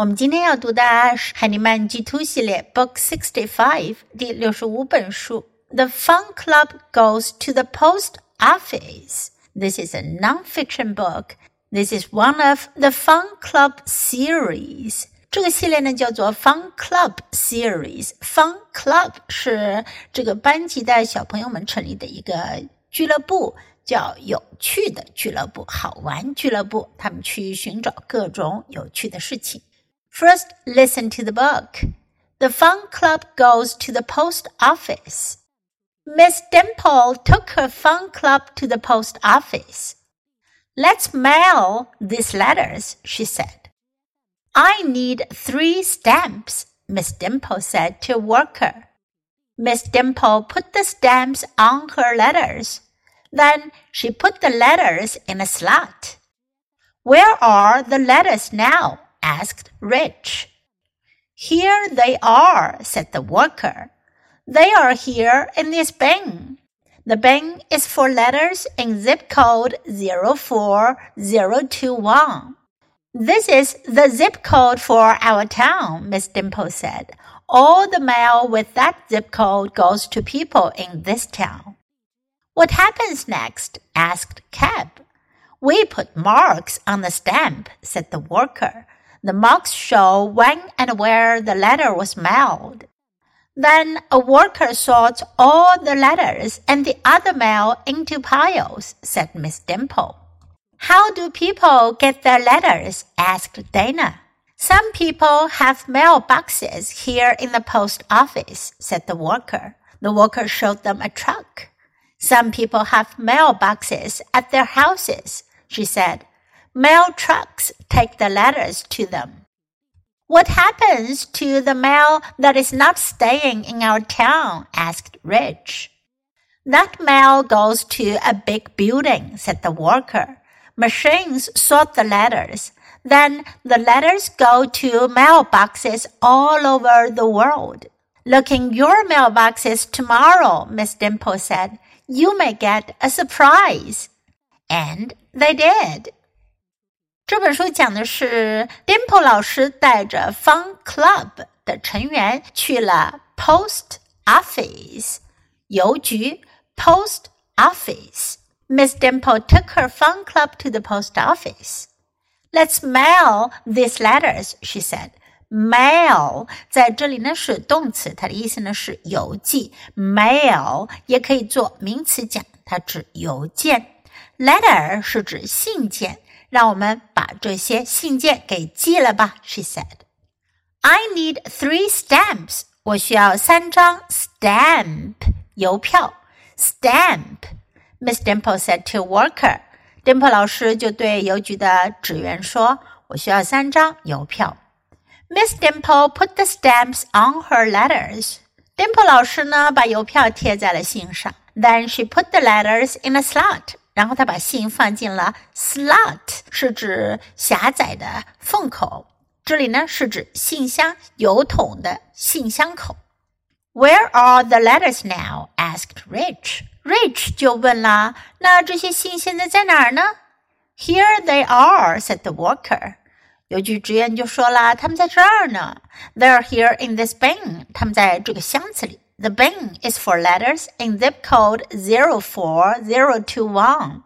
我们今天要读的是海尼曼 G Two 系列 Book Sixty Five 第六十五本书。The Fun Club Goes to the Post Office. This is a non-fiction book. This is one of the Fun Club series. 这个系列呢叫做 Fun Club Series。Fun Club 是这个班级的小朋友们成立的一个俱乐部，叫有趣的俱乐部、好玩俱乐部。他们去寻找各种有趣的事情。First, listen to the book. The Fun Club goes to the post office. Miss Dimple took her fun club to the post office. Let's mail these letters, she said. I need three stamps, Miss Dimple said to a worker. Miss Dimple put the stamps on her letters. Then she put the letters in a slot. Where are the letters now? Asked Rich. Here they are, said the worker. They are here in this bin. The bin is for letters in zip code 04021. This is the zip code for our town, Miss Dimple said. All the mail with that zip code goes to people in this town. What happens next? asked Cab. We put marks on the stamp, said the worker. The marks show when and where the letter was mailed. Then a worker sorts all the letters and the other mail into piles, said Miss Dimple. How do people get their letters? asked Dana. Some people have mailboxes here in the post office, said the worker. The worker showed them a truck. Some people have mailboxes at their houses, she said. Mail trucks take the letters to them. What happens to the mail that is not staying in our town? asked Rich. That mail goes to a big building, said the worker. Machines sort the letters. Then the letters go to mailboxes all over the world. Look in your mailboxes tomorrow, Miss Dimple said. You may get a surprise. And they did. 这本书讲的是 Dimple 老师带着 Fun Club 的成员去了 Post Office 邮局 Post Office。Miss Dimple took her Fun Club to the post office. Let's mail these letters, she said. Mail 在这里呢是动词，它的意思呢是邮寄。Mail 也可以做名词讲，它指邮件。Letter 是指信件。 让我们把这些信件给寄了吧，she said. I need three stamps. 我需要三张 stamp 邮票 stamp. Miss Dimple said to worker. Dimple 老师就对邮局的职员说：“我需要三张邮票。” Miss Dimple put the stamps on her letters. Dimple 老师呢，把邮票贴在了信上。Then she put the letters in a slot. 然后他把信放进了 slot，是指狭窄的缝口。这里呢是指信箱邮筒的信箱口。Where are the letters now? asked Rich. Rich 就问了，那这些信现在在哪儿呢？Here they are, said the worker. 邮局职员就说了，他们在这儿呢。They're here in this bin. 他们在这个箱子里。 the bin is for letters in zip code 04021.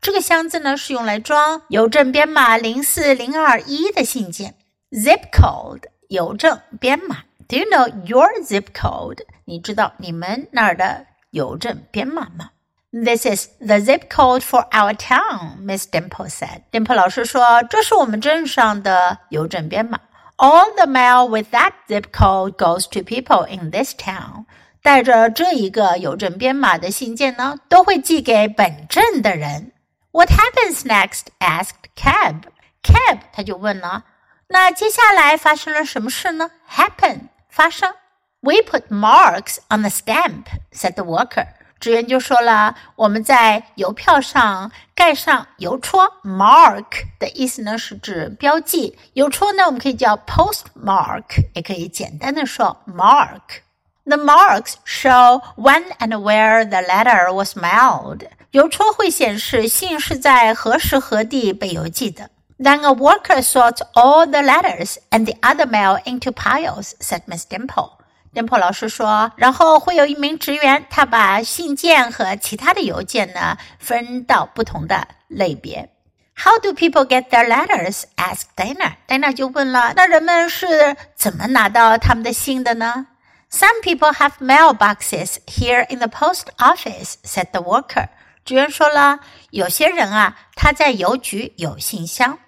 这个箱子呢是用来装邮政编码零四零二一的信件。Zip code 邮政编码。Do you know your zip code？你知道你们那儿的邮政编码吗？This is the zip code for our town, Miss Dimple said. Dimple 老师说，这是我们镇上的邮政编码。All the mail with that zip code goes to people in this town. 带着这一个邮政编码的信件呢，都会寄给本镇的人。What happens next? asked Cab. Cab 他就问了，那接下来发生了什么事呢？Happen 发生。We put marks on the stamp, said the worker. 职员就说了，我们在邮票上盖上邮戳。Mark 的意思呢是指标记，邮戳呢我们可以叫 postmark，也可以简单的说 mark。The marks show when and where the letter was mailed. 邮戳会显示信是在何时何地被邮寄的。 Then a worker sorts all the letters and the other mail into piles," said Miss Dimple. Dimple 老师说，然后会有一名职员，他把信件和其他的邮件呢分到不同的类别。How do people get their letters? asked Dana. Dana 就问了，那人们是怎么拿到他们的信的呢 ？Some people have mailboxes here in the post office," said the worker. 职员说了，有些人啊，他在邮局有信箱。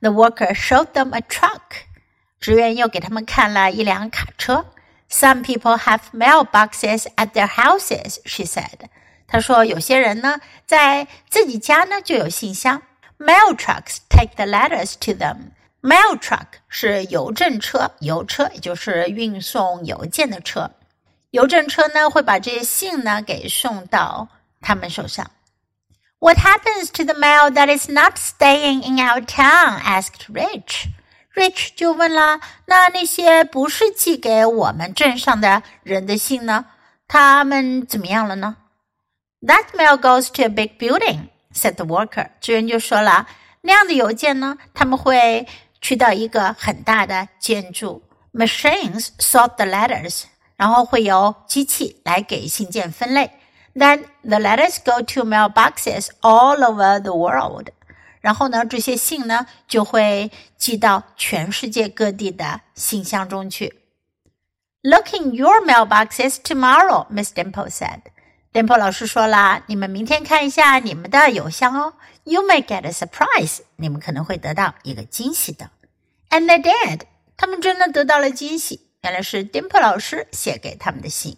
The worker showed them a truck. 职员又给他们看了一辆卡车。Some people have mailboxes at their houses, she said. 她说有些人呢在自己家呢就有信箱。Mail trucks take the letters to them. Mail truck 是邮政车、邮车，也就是运送邮件的车。邮政车呢会把这些信呢给送到他们手上。what happens to the mail that is not staying in our town? asked Rich. Rich 就问了：“那那些不是寄给我们镇上的人的信呢？他们怎么样了呢？”That mail goes to a big building," said the worker. 职员就说了：“那样的邮件呢，他们会去到一个很大的建筑。Machines sort the letters，然后会由机器来给信件分类。” Then the letters go to mailboxes all over the world. 然后呢，这些信呢就会寄到全世界各地的信箱中去。Look in your mailboxes tomorrow, Miss Dimple said. Dimple 老师说啦，你们明天看一下你们的邮箱哦。You may get a surprise，你们可能会得到一个惊喜的。And they did，他们真的得到了惊喜。原来是 Dimple 老师写给他们的信。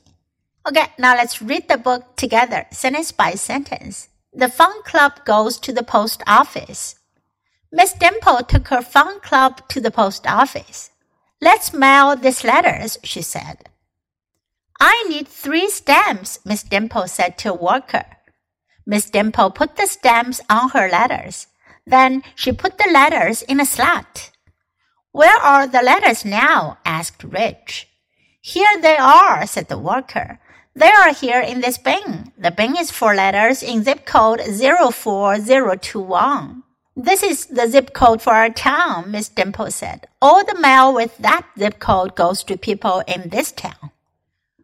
Okay, now let's read the book together, sentence by sentence. The fun club goes to the post office. Miss Dimple took her fun club to the post office. Let's mail these letters, she said. I need three stamps, Miss Dimple said to a worker. Miss Dimple put the stamps on her letters. Then she put the letters in a slot. Where are the letters now? asked Rich. Here they are, said the worker. They are here in this bin. The bin is for letters in zip code 04021. This is the zip code for our town, Miss Dimple said. All the mail with that zip code goes to people in this town.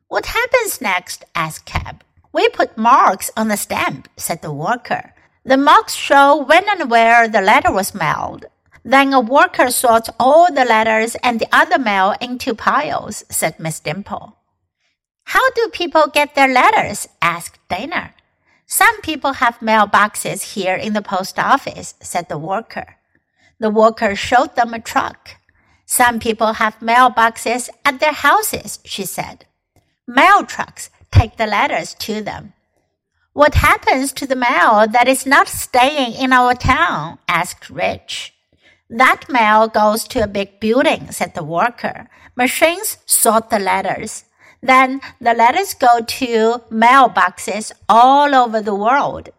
What happens next? asked Cab. We put marks on the stamp, said the worker. The marks show when and where the letter was mailed. Then a worker sorts all the letters and the other mail into piles, said Miss Dimple. How do people get their letters? asked Dana. Some people have mailboxes here in the post office, said the worker. The worker showed them a truck. Some people have mailboxes at their houses, she said. Mail trucks take the letters to them. What happens to the mail that is not staying in our town? asked Rich. That mail goes to a big building, said the worker. Machines sort the letters. Then the letters go to mailboxes all over the world.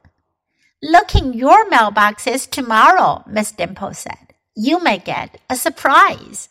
Look in your mailboxes tomorrow, Miss Dimple said. You may get a surprise.